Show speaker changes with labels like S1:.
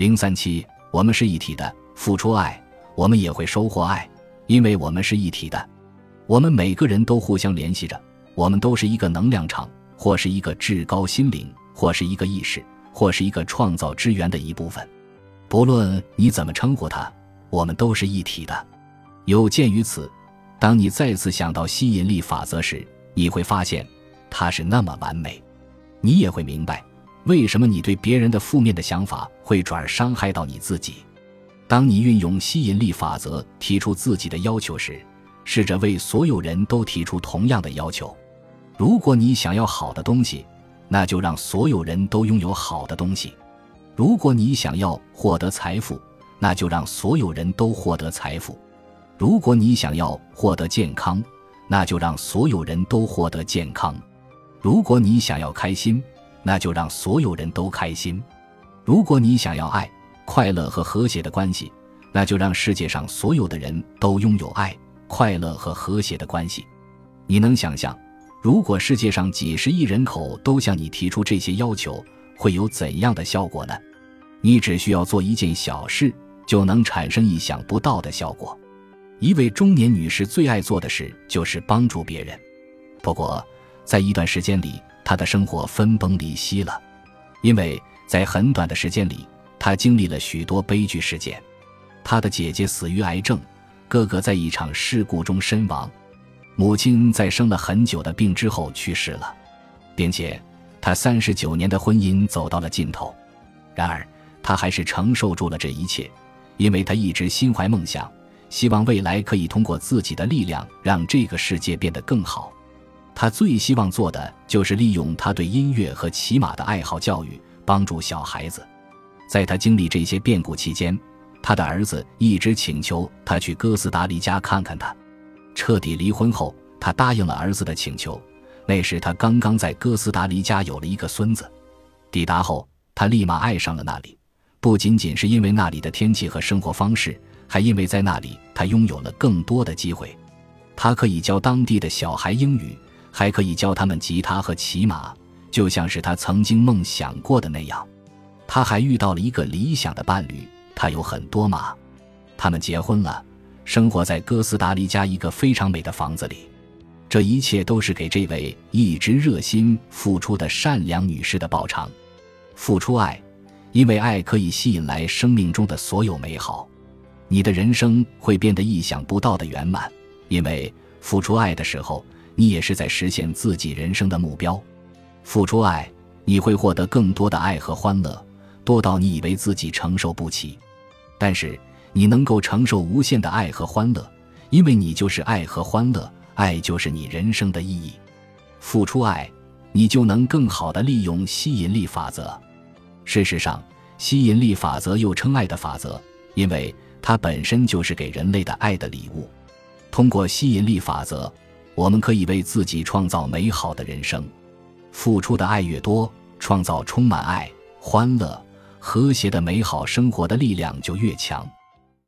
S1: 零三七，我们是一体的，付出爱，我们也会收获爱，因为我们是一体的。我们每个人都互相联系着，我们都是一个能量场，或是一个至高心灵，或是一个意识，或是一个创造之源的一部分。不论你怎么称呼它，我们都是一体的。有鉴于此，当你再次想到吸引力法则时，你会发现它是那么完美。你也会明白，为什么你对别人的负面的想法会转而伤害到你自己。当你运用吸引力法则提出自己的要求时，试着为所有人都提出同样的要求。如果你想要好的东西，那就让所有人都拥有好的东西；如果你想要获得财富，那就让所有人都获得财富；如果你想要获得健康，那就让所有人都获得健康；如果你想要开心，那就让所有人都开心；如果你想要爱、快乐和和谐的关系，那就让世界上所有的人都拥有爱。快乐和和谐的关系，你能想象，如果世界上几十亿人口都向你提出这些要求，会有怎样的效果呢？你只需要做一件小事，就能产生意想不到的效果。一位中年女士最爱做的事就是帮助别人，不过，在一段时间里，他的生活分崩离析了，因为在很短的时间里，他经历了许多悲剧事件。他的姐姐死于癌症。哥哥在一场事故中身亡，母亲在生了很久的病之后去世了，并且他三十九年的婚姻走到了尽头。然而，他还是承受住了这一切，因为他一直心怀梦想，希望未来可以通过自己的力量让这个世界变得更好。他最希望做的就是利用他对音乐和骑马的爱好教育，帮助小孩子。在他经历这些变故期间。他的儿子一直请求他去哥斯达黎加看看他。彻底离婚后，他答应了儿子的请求。那时他刚刚在哥斯达黎加有了一个孙子。抵达后，他立马爱上了那里，不仅仅是因为那里的天气和生活方式，还因为在那里他拥有了更多的机会。他可以教当地的小孩英语，还可以教他们吉他和骑马，就像是他曾经梦想过的那样。他还遇到了一个理想的伴侣。他有很多马，他们结婚了，生活在哥斯达黎加一个非常美的房子里。这一切都是给这位一直热心付出的善良女士的报偿。付出爱，因为爱可以吸引来生命中的所有美好。你的人生会变得意想不到的圆满，因为付出爱的时候，你也是在实现自己人生的目标。付出爱，你会获得更多的爱和欢乐，多到你以为自己承受不起。但是你能够承受无限的爱和欢乐，因为你就是爱和欢乐，爱就是你人生的意义。付出爱，你就能更好的利用吸引力法则。事实上，吸引力法则又称爱的法则，因为它本身就是给人类的爱的礼物。通过吸引力法则，我们可以为自己创造美好的人生。付出的爱越多，创造充满爱、欢乐。和谐的美好生活的力量就越强。